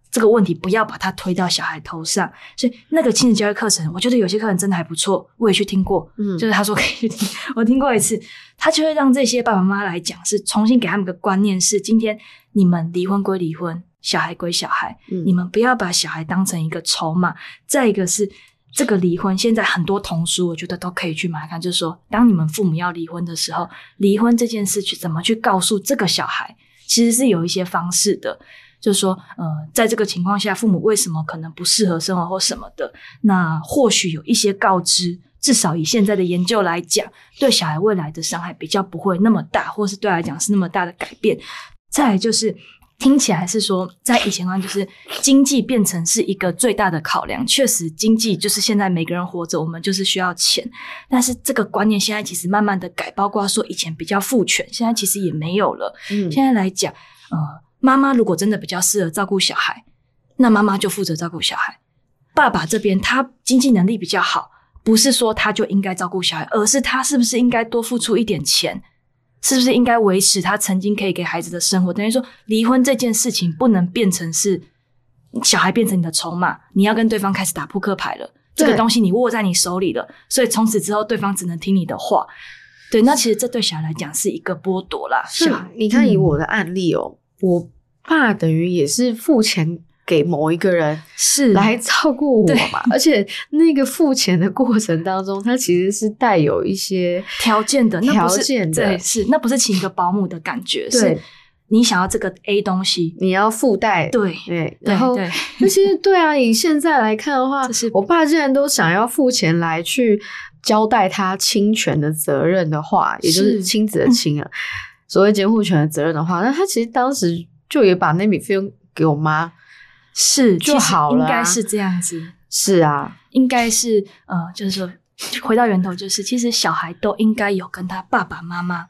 这个问题不要把它推到小孩头上。所以那个亲子教育课程，我觉得有些课程真的还不错，我也去听过。嗯就是他说可以去听，我听过一次，他就会让这些爸爸妈妈来讲，是重新给他们个观念是：今天你们离婚归离婚，小孩归小孩，嗯你们不要把小孩当成一个筹码。再一个是。这个离婚，现在很多童书，我觉得都可以去买看。就是说，当你们父母要离婚的时候，离婚这件事去怎么去告诉这个小孩，其实是有一些方式的。就是说，呃，在这个情况下，父母为什么可能不适合生活或什么的，那或许有一些告知，至少以现在的研究来讲，对小孩未来的伤害比较不会那么大，或是对来讲是那么大的改变。再就是。听起来是说，在以前的话，就是经济变成是一个最大的考量。确实，经济就是现在每个人活着，我们就是需要钱。但是这个观念现在其实慢慢的改，包括说以前比较父权，现在其实也没有了。嗯现在来讲，呃，妈妈如果真的比较适合照顾小孩，那妈妈就负责照顾小孩。爸爸这边他经济能力比较好，不是说他就应该照顾小孩，而是他是不是应该多付出一点钱？是不是应该维持他曾经可以给孩子的生活？等于说，离婚这件事情不能变成是小孩变成你的筹码，你要跟对方开始打扑克牌了。这个东西你握在你手里了，所以从此之后对方只能听你的话。对，那其实这对小孩来讲是一个剥夺啦。是小孩，你看以嗯我的案例哦，我爸等于也是付钱给某一个人是。来照顾我嘛，而且那个付钱的过程当中，他其实是带有一些条件的，条件的。对，是那不是请一个保姆的感觉，是你想要这个 A 东西，你要附带。对对，对然后对。那其实对啊，以现在来看的话，我爸既然都想要付钱来去交代他侵权的责任的话，也就是是。亲子的亲啊，所谓监护权的责任的话，那他其实当时就也把那笔费用给我妈。是就好了啊应该是这样子。是啊，应该是呃，就是说回到源头，就是其实小孩都应该有跟他爸爸妈妈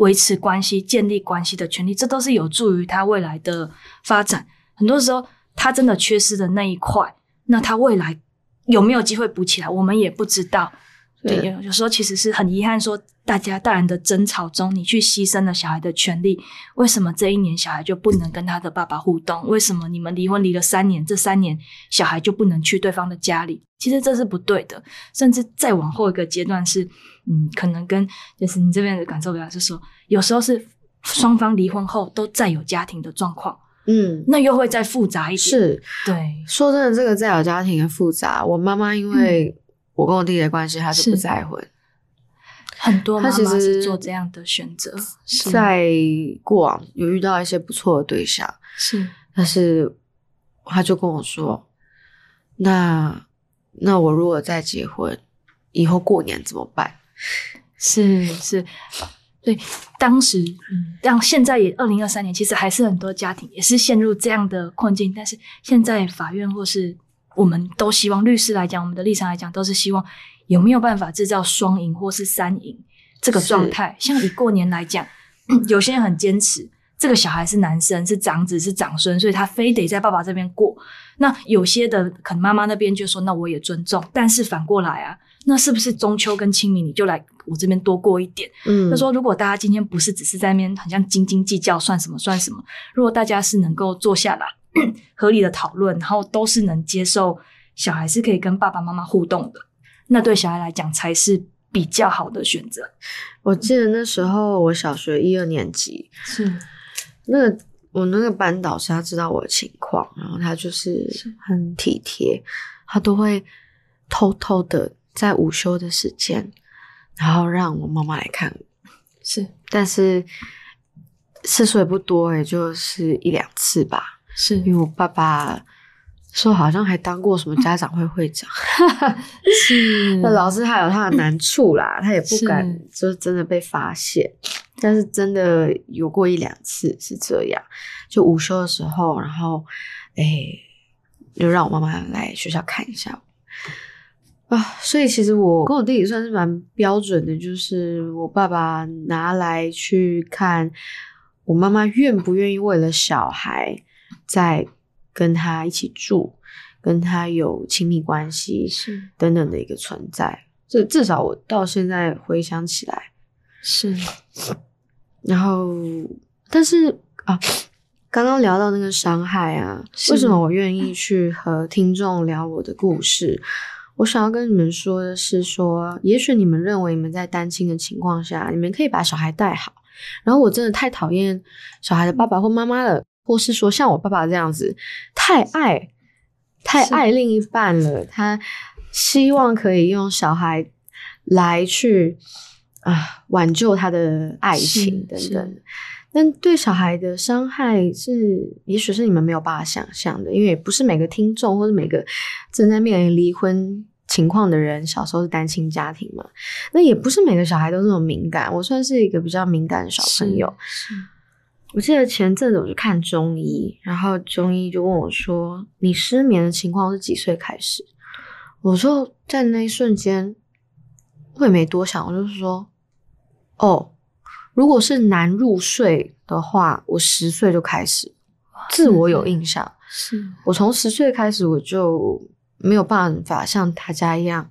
维持关系、建立关系的权利，这都是有助于他未来的发展。很多时候，他真的缺失的那一块，那他未来有没有机会补起来，我们也不知道。对，有有时候其实是很遗憾，说大家大人的争吵中，你去牺牲了小孩的权利。为什么这一年小孩就不能跟他的爸爸互动？为什么你们离婚离了三年，这三年小孩就不能去对方的家里？其实这是不对的。甚至再往后一个阶段是，嗯，可能跟就是你这边的感受表达是说，有时候是双方离婚后都再有家庭的状况，嗯，那又会再复杂一点。是对，说真的，这个再有家庭的复杂。我妈妈因为我跟我弟弟的关系，他是不是再婚。很多妈他其妈是做这样的选择，在过往有遇到一些不错的对象，是但是他就跟我说：“那那我如果再结婚，以后过年怎么办是是，对，当时嗯，让现在也二零二三年，其实还是很多家庭也是陷入这样的困境。但是现在法院或是我们都希望律师来讲，我们的立场来讲，都是希望有没有办法制造双赢或是三赢这个状态。像以过年来讲，有些人很坚持。这个小孩是男生，是长子，是长孙，所以他非得在爸爸这边过。那有些的可能妈妈那边就说，那我也尊重。但是反过来啊，那是不是中秋跟清明你就来我这边多过一点？？”嗯，他说：“如果大家今天不是只是在那边很像斤斤计较，算什么算什么？如果大家是能够坐下来 合理的讨论，然后都是能接受小孩是可以跟爸爸妈妈互动的，那对小孩来讲才是比较好的选择。我记得那时候我小学一二年级，是那个我那个班导师他知道我的情况，然后他就是很体贴，他都会偷偷的在午休的时间，然后让我妈妈来看我。是，但是次数也不多，也就是一两次吧。是因为我爸爸说好像还当过什么家长会会长，是 那老师他有他的难处啦，他也不敢是就真的被发现。但是真的有过一两次是这样，就午休的时候，然后哎，就让我妈妈来学校看一下我啊。所以其实我跟我弟弟算是蛮标准的，就是我爸爸拿来去看我妈妈愿不愿意为了小孩再跟他一起住，跟他有亲密关系是等等的一个存在。这至少我到现在回想起来，是然后，但是啊，刚刚聊到那个伤害啊，为什么我愿意去和听众聊我的故事？我想要跟你们说的是说，也许你们认为你们在单亲的情况下，你们可以把小孩带好。然后我真的太讨厌小孩的爸爸或妈妈了，或是说像我爸爸这样子，太爱太是爱另一半了，他希望可以用小孩来去啊挽救他的爱情等等。但对小孩的伤害是，也许是你们没有办法想象的，因为也不是每个听众或者每个正在面临离婚情况的人，小时候是单亲家庭嘛。那也不是每个小孩都这么敏感，我算是一个比较敏感的小朋友。是我记得前阵子我去看中医，然后中医就问我说：“你失眠的情况是几岁开始？”我说在那一瞬间，我也没多想，我就是说：“哦，如果是难入睡的话，我十岁就开始，自我有印象。是我从十岁开始，我就没有办法像大家一样，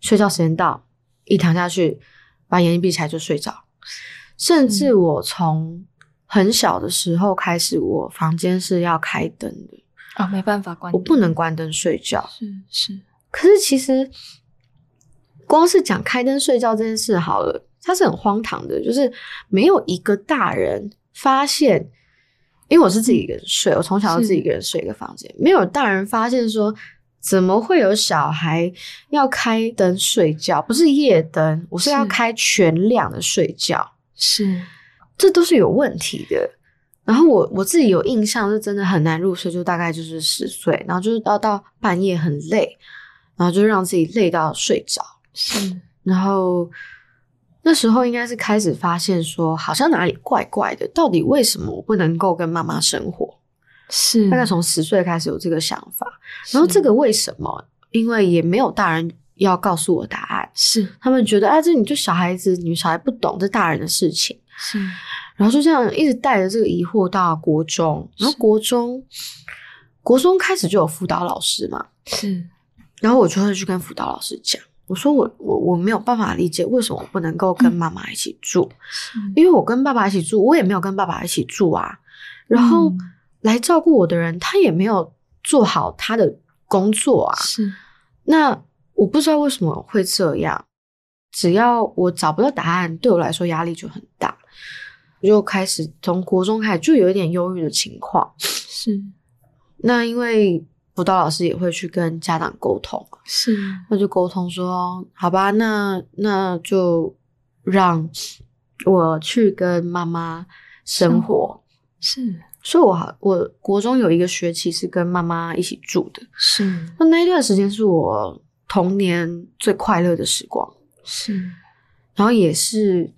睡觉时间到，一躺下去，把眼睛闭起来就睡着。甚至我从很小的时候开始，我房间是要开灯的，啊，没办法关，我不能关灯睡觉。是是可是其实，光是讲开灯睡觉这件事好了，它是很荒唐的，就是没有一个大人发现，因为我是自己一个人睡，我从小就自己一个人睡一个房间，没有大人发现说，怎么会有小孩要开灯睡觉？不是夜灯，我是要是开全亮的睡觉，是这都是有问题的。然后我我自己有印象，是真的很难入睡，就大概就是十岁，然后就是到到半夜很累，然后就让自己累到睡着。是然后那时候应该是开始发现说，好像哪里怪怪的，到底为什么我不能够跟妈妈生活？是，大概从十岁开始有这个想法，然后这个为什么？因为也没有大人要告诉我答案，是他们觉得啊，这你就小孩子，你小孩不懂，这大人的事情。是。然后就这样一直带着这个疑惑到国中，然后国中国中开始就有辅导老师嘛，是。然后我就会去跟辅导老师讲，我说我我我没有办法理解为什么我不能够跟妈妈一起住，是。因为我跟爸爸一起住，我也没有跟爸爸一起住啊。然后嗯。来照顾我的人，他也没有做好他的工作啊。是。那我不知道为什么会这样，只要我找不到答案，对我来说压力就很大，我就开始从国中开始就有一点忧郁的情况。是。那因为辅导老师也会去跟家长沟通，是那就沟通说，好吧，那那就让我去跟妈妈生生活。是。所以我好，我国中有一个学期是跟妈妈一起住的，是那那一段时间是我童年最快乐的时光，是。然后也是，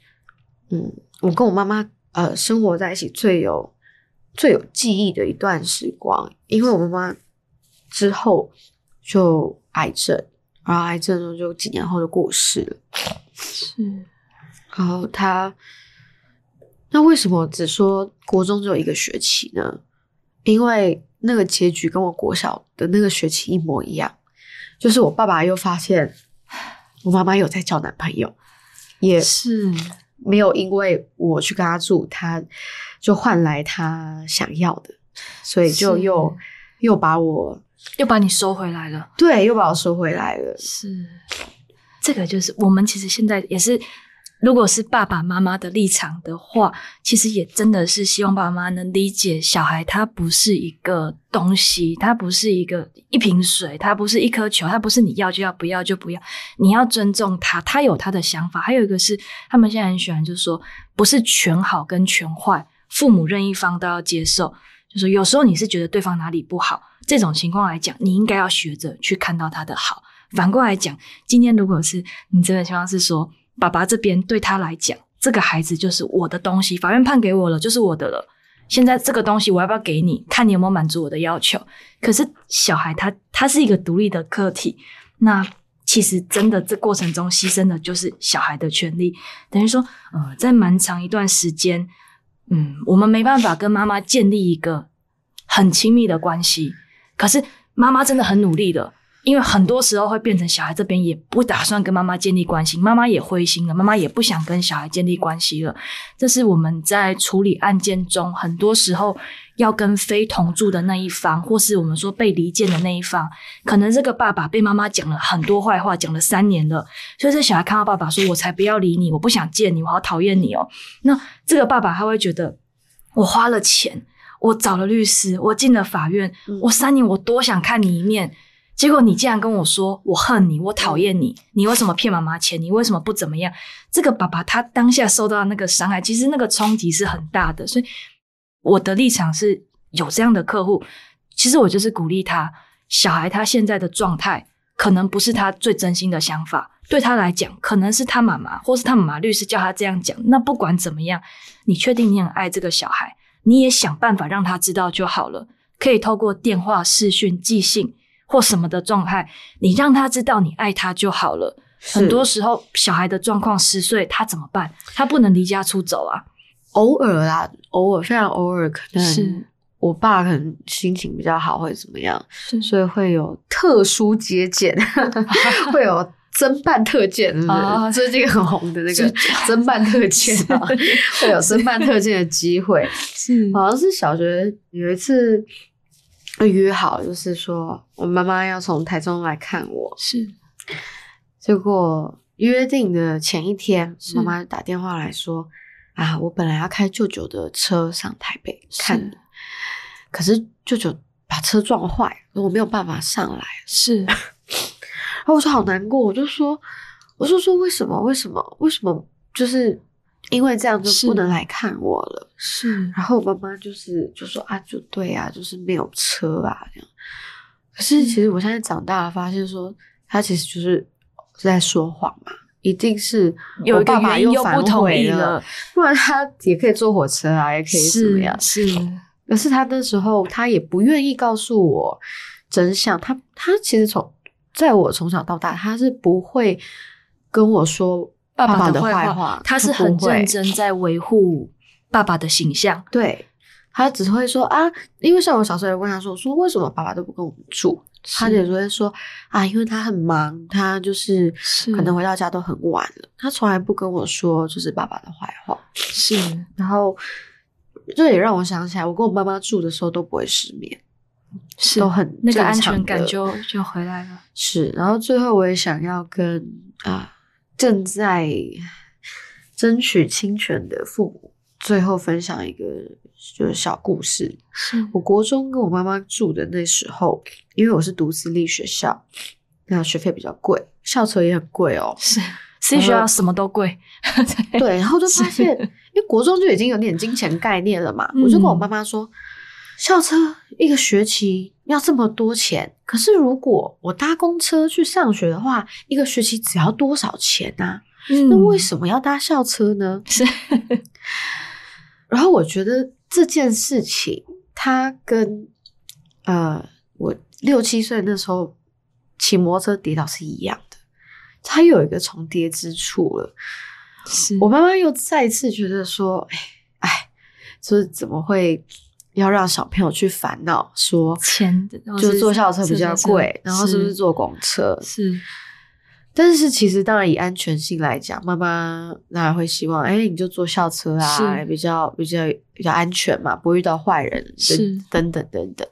嗯，我跟我妈妈呃生活在一起最有最有记忆的一段时光，因为我妈妈之后就癌症，然后癌症就几年后就过世了。是然后她，那为什么只说国中只有一个学期呢？因为那个结局跟我国小的那个学期一模一样，就是我爸爸又发现我妈妈有在交男朋友，也是没有因为我去跟他住，他就换来他想要的，所以就又又把我又把你收回来了。对又把我收回来了。是，这个就是我们其实现在也是，如果是爸爸妈妈的立场的话，其实也真的是希望爸爸妈妈能理解小孩，他不是一个东西，他不是一个一瓶水，他不是一颗球，他不是你要就要，不要就不要，你要尊重他，他有他的想法。还有一个是，他们现在很喜欢就是说，不是全好跟全坏。父母任一方都要接受。就是有时候你是觉得对方哪里不好，这种情况来讲，你应该要学着去看到他的好。反过来讲，今天如果是你这个情况是说，爸爸这边对他来讲，这个孩子就是我的东西，法院判给我了，就是我的了。现在这个东西我要不要给你？看你有没有满足我的要求。可是小孩他他是一个独立的个体，那其实真的这过程中牺牲的就是小孩的权利，等于说，呃，在蛮长一段时间，嗯，我们没办法跟妈妈建立一个很亲密的关系。可是妈妈真的很努力的。因为很多时候会变成小孩这边也不打算跟妈妈建立关系，妈妈也灰心了，妈妈也不想跟小孩建立关系了。这是我们在处理案件中，很多时候要跟非同住的那一方，或是我们说被离间的那一方，可能这个爸爸被妈妈讲了很多坏话，讲了三年了，所以这小孩看到爸爸说：“我才不要理你，我不想见你，我好讨厌你哦。”那这个爸爸他会觉得，我花了钱，我找了律师，我进了法院，我三年我多想看你一面。结果你竟然跟我说我恨你，我讨厌你，你为什么骗妈妈钱？你为什么不怎么样？这个爸爸他当下受到那个伤害，其实那个冲击是很大的。所以我的立场是有这样的客户，其实我就是鼓励他，小孩他现在的状态可能不是他最真心的想法，对他来讲，可能是他妈妈或是他妈妈律师叫他这样讲。那不管怎么样，你确定你很爱这个小孩，你也想办法让他知道就好了，可以透过电话、视讯、寄信。或什么的状态，你让他知道你爱他就好了。很多时候，小孩的状况十岁，他怎么办？他不能离家出走啊。偶尔啦，偶尔非常偶尔，可能是我爸可能心情比较好，或者怎么样，所以会有特殊接见，会有增办特件，是不是？最近很红的那个增办特件啊，会有增办特件的机会。是，好像是小学有一次。约好，就是说我妈妈要从台中来看我，是。结果约定的前一天，妈妈打电话来说：“啊，我本来要开舅舅的车上台北看你，可是舅舅把车撞坏，我没有办法上来。”是。然 后我说好难过，我就说，我就说为什么？为什么？为什么？就是。因为这样就不能来看我了，是。然后我妈妈就是就说啊，就对啊，就是没有车啊这样。可是其实我现在长大了，发现说他其实就是在说谎嘛，一定是有爸爸又反悔了，不然他也可以坐火车啊，也可以怎么样？是。可是他那时候他也不愿意告诉我真相，他他其实从在我从小到大，他是不会跟我说。爸爸的坏话，他是很认真在维护爸爸的形象。对他只会说啊，因为像我小时候也问他说，说为什么爸爸都不跟我们住？他也会说啊，因为他很忙，他就是可能回到家都很晚了。他从来不跟我说就是爸爸的坏话。是，然后这也让我想起来，我跟我妈妈住的时候都不会失眠，是都很那个安全感就就回来了。是，然后最后我也想要跟啊。正在争取侵权的父母，最后分享一个就是小故事。我国中跟我妈妈住的那时候，因为我是读私立学校，那学费比较贵，校车也很贵哦。是私立学校什么都贵，对。然后就发现，因为国中就已经有点金钱概念了嘛，我就跟我妈妈说，校车一个学期要这么多钱。可是，如果我搭公车去上学的话，一个学期只要多少钱呢？那为什么要搭校车呢？是。然后我觉得这件事情，它跟呃我六七岁那时候骑摩托车跌倒是一样的，它有一个重叠之处了。是我妈妈又再次觉得说：“哎哎，就是怎么会？”要让小朋友去烦恼，说钱就坐校车比较贵，然后是不是坐公车？是，但是其实当然以安全性来讲，妈妈当然会希望，哎，你就坐校车啊，比较比较比较安全嘛，不会遇到坏人，是等等等等。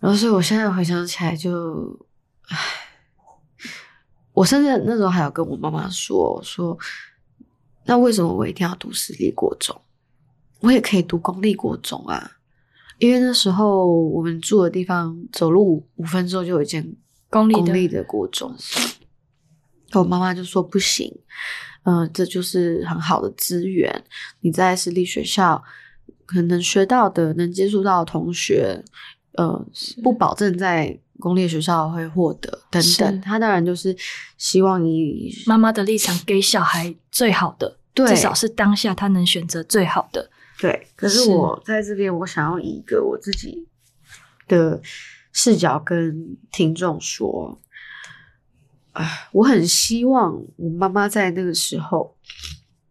然后，所以我现在回想起来，就唉，我甚至那时候还有跟我妈妈说，说那为什么我一定要读私立国中？我也可以读公立国中啊，因为那时候我们住的地方走路五分钟就有一间公立的国中。我妈妈就说不行，嗯、这就是很好的资源，你在私立学校可能学到的、能接触到的同学，呃，不保证在公立学校会获得等等。他当然就是希望以妈妈的立场给小孩最好的，对至少是当下他能选择最好的。对，可是是。我在这边，我想要以一个我自己的视角跟听众说，啊，我很希望我妈妈在那个时候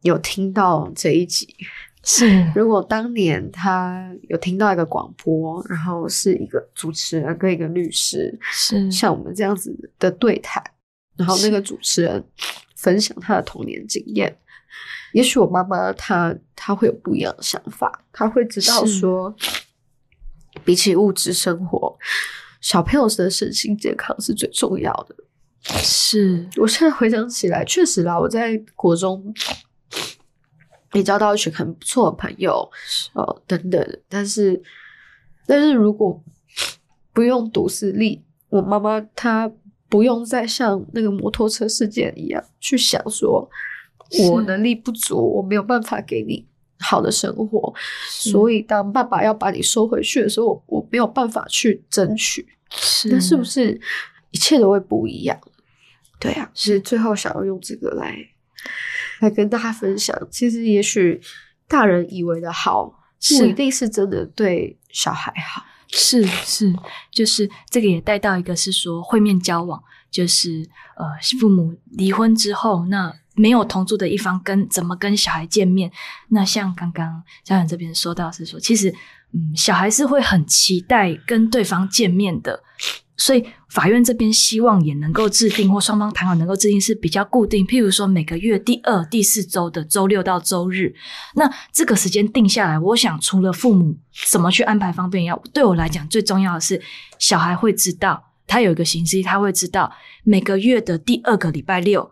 有听到这一集。是。如果当年她有听到一个广播，然后是一个主持人跟一个律师，是。像我们这样子的对谈，然后那个主持人分享他的童年经验，也许我妈妈她她会有不一样的想法，她会知道是说，比起物质生活，小朋友的身心健康是最重要的。是我现在回想起来，确实啦，我在国中也交到一群很不错的朋友，呃，等等。但是，但是如果不用读私立，我妈妈她不用再像那个摩托车事件一样去想说，我能力不足，我没有办法给你好的生活，所以当爸爸要把你收回去的时候，我我没有办法去争取。是那是不是一切都会不一样？对啊，是最后想要用这个来来跟大家分享。其实也许大人以为的好，不是一定是真的对小孩好。是是，就是这个也带到一个是说会面交往，就是呃父母离婚之后，那没有同住的一方跟怎么跟小孩见面？那像刚刚家长这边说到是说，其实嗯小孩是会很期待跟对方见面的。所以法院这边希望也能够制定，或双方谈好能够制定是比较固定，譬如说每个月第二、第四周的周六到周日，那这个时间定下来，我想除了父母怎么去安排方便要，对我来讲最重要的是小孩会知道，他有一个形式，他会知道每个月的第二个礼拜六，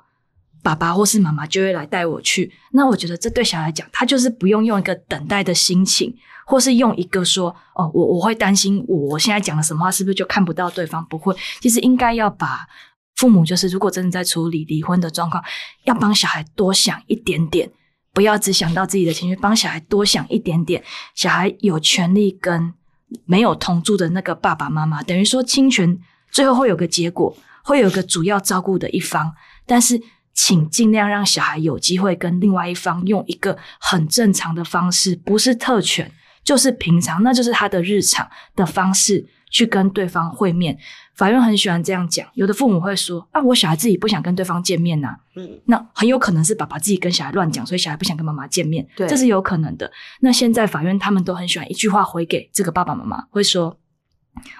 爸爸或是妈妈就会来带我去。那我觉得这对小孩来讲，他就是不用用一个等待的心情，或是用一个说哦，我我会担心我现在讲了什么话是不是就看不到对方？不会，其实应该要把。父母就是，如果真的在处理离婚的状况，要帮小孩多想一点点，不要只想到自己的情绪，帮小孩多想一点点。小孩有权利跟没有同住的那个爸爸妈妈，等于说侵权，最后会有个结果，会有个主要照顾的一方，但是请尽量让小孩有机会跟另外一方用一个很正常的方式，不是特权，就是平常，那就是他的日常的方式去跟对方会面。法院很喜欢这样讲，有的父母会说啊，我小孩自己不想跟对方见面呐、嗯，那很有可能是爸爸自己跟小孩乱讲，所以小孩不想跟妈妈见面，对这是有可能的。那现在法院他们都很喜欢一句话回给这个爸爸妈妈，会说：“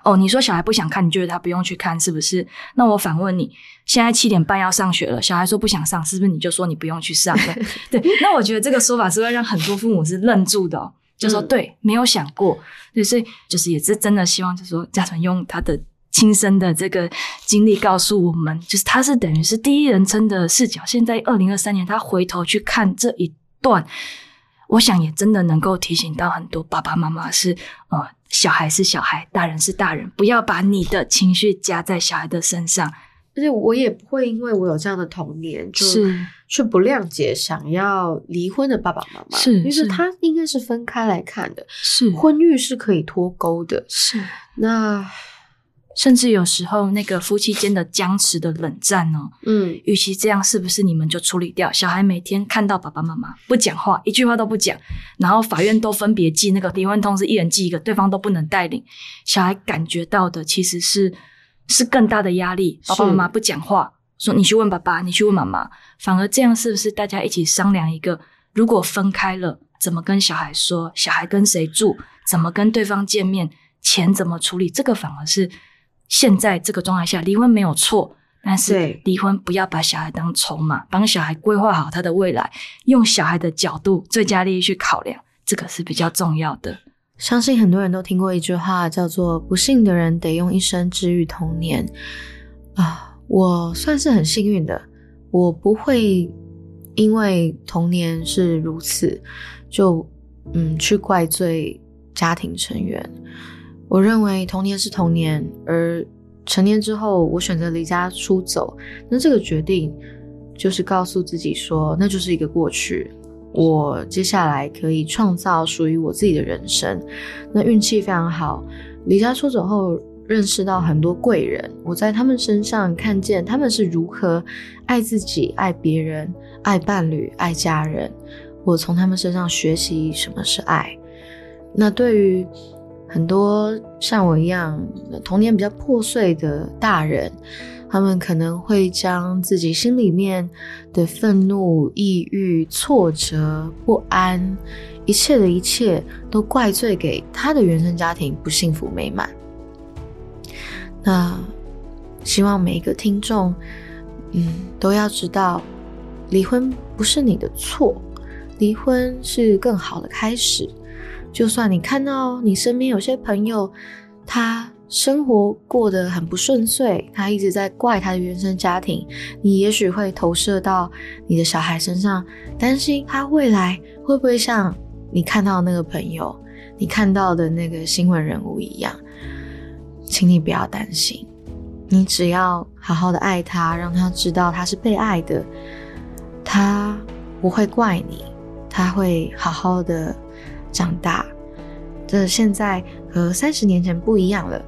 哦，你说小孩不想看，你觉得他不用去看，是不是？那我反问你，现在七点半要上学了，小孩说不想上，是不是你就说你不用去上了？对，那我觉得这个说法是会让很多父母是愣住的、哦，就说、嗯对，没有想过，对，所以就是也是真的希望，就是说嘉纯用他的。亲身的这个经历告诉我们，就是他是等于是第一人称的视角。现在二零二三年，他回头去看这一段，我想也真的能够提醒到很多爸爸妈妈是呃，小孩是小孩，大人是大人，不要把你的情绪加在小孩的身上。而且我也不会因为我有这样的童年，就是去不谅解想要离婚的爸爸妈妈，是就是他应该是分开来看的，是婚育是可以脱钩的。是，那甚至有时候那个夫妻间的僵持的冷战哦，嗯，与其这样，是不是你们就处理掉？小孩每天看到爸爸妈妈不讲话，一句话都不讲，然后法院都分别寄那个离婚通知，一人寄一个，对方都不能带领，小孩感觉到的其实是是更大的压力。爸爸妈妈不讲话，说你去问爸爸，你去问妈妈，反而这样是不是大家一起商量一个，如果分开了，怎么跟小孩说？小孩跟谁住？怎么跟对方见面？钱怎么处理？这个反而是现在这个状态下，离婚没有错，但是对离婚不要把小孩当筹码，帮小孩规划好他的未来，用小孩的角度、最佳利益去考量，这个是比较重要的。相信很多人都听过一句话，叫做“不幸的人得用一生治愈童年”。啊，我算是很幸运的，我不会因为童年是如此，就嗯去怪罪家庭成员。我认为童年是童年，而成年之后我选择离家出走，那这个决定就是告诉自己说，那就是一个过去。我接下来可以创造属于我自己的人生。那运气非常好，离家出走后认识到很多贵人，我在他们身上看见他们是如何爱自己、爱别人、爱伴侣、爱家人。我从他们身上学习什么是爱。那对于很多像我一样童年比较破碎的大人。他们可能会将自己心里面的愤怒、抑郁、挫折、不安，一切的一切都怪罪给他的原生家庭不幸福美满。那希望每一个听众，嗯，都要知道，离婚不是你的错，离婚是更好的开始。就算你看到你身边有些朋友，他。生活过得很不顺遂，他一直在怪他的原生家庭。你也许会投射到你的小孩身上，担心他未来会不会像你看到那个朋友、你看到的那个新闻人物一样。请你不要担心，你只要好好的爱他，让他知道他是被爱的，他不会怪你，他会好好的长大。这现在和三十年前不一样了。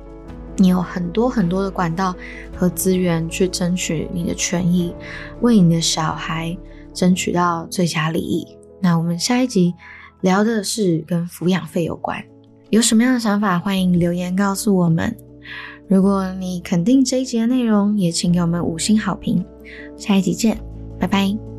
你有很多很多的管道和资源去争取你的权益，为你的小孩争取到最佳利益。那我们下一集聊的是跟抚养费有关，有什么样的想法，欢迎留言告诉我们。如果你肯定这一集的内容，也请给我们五星好评。下一集见，拜拜。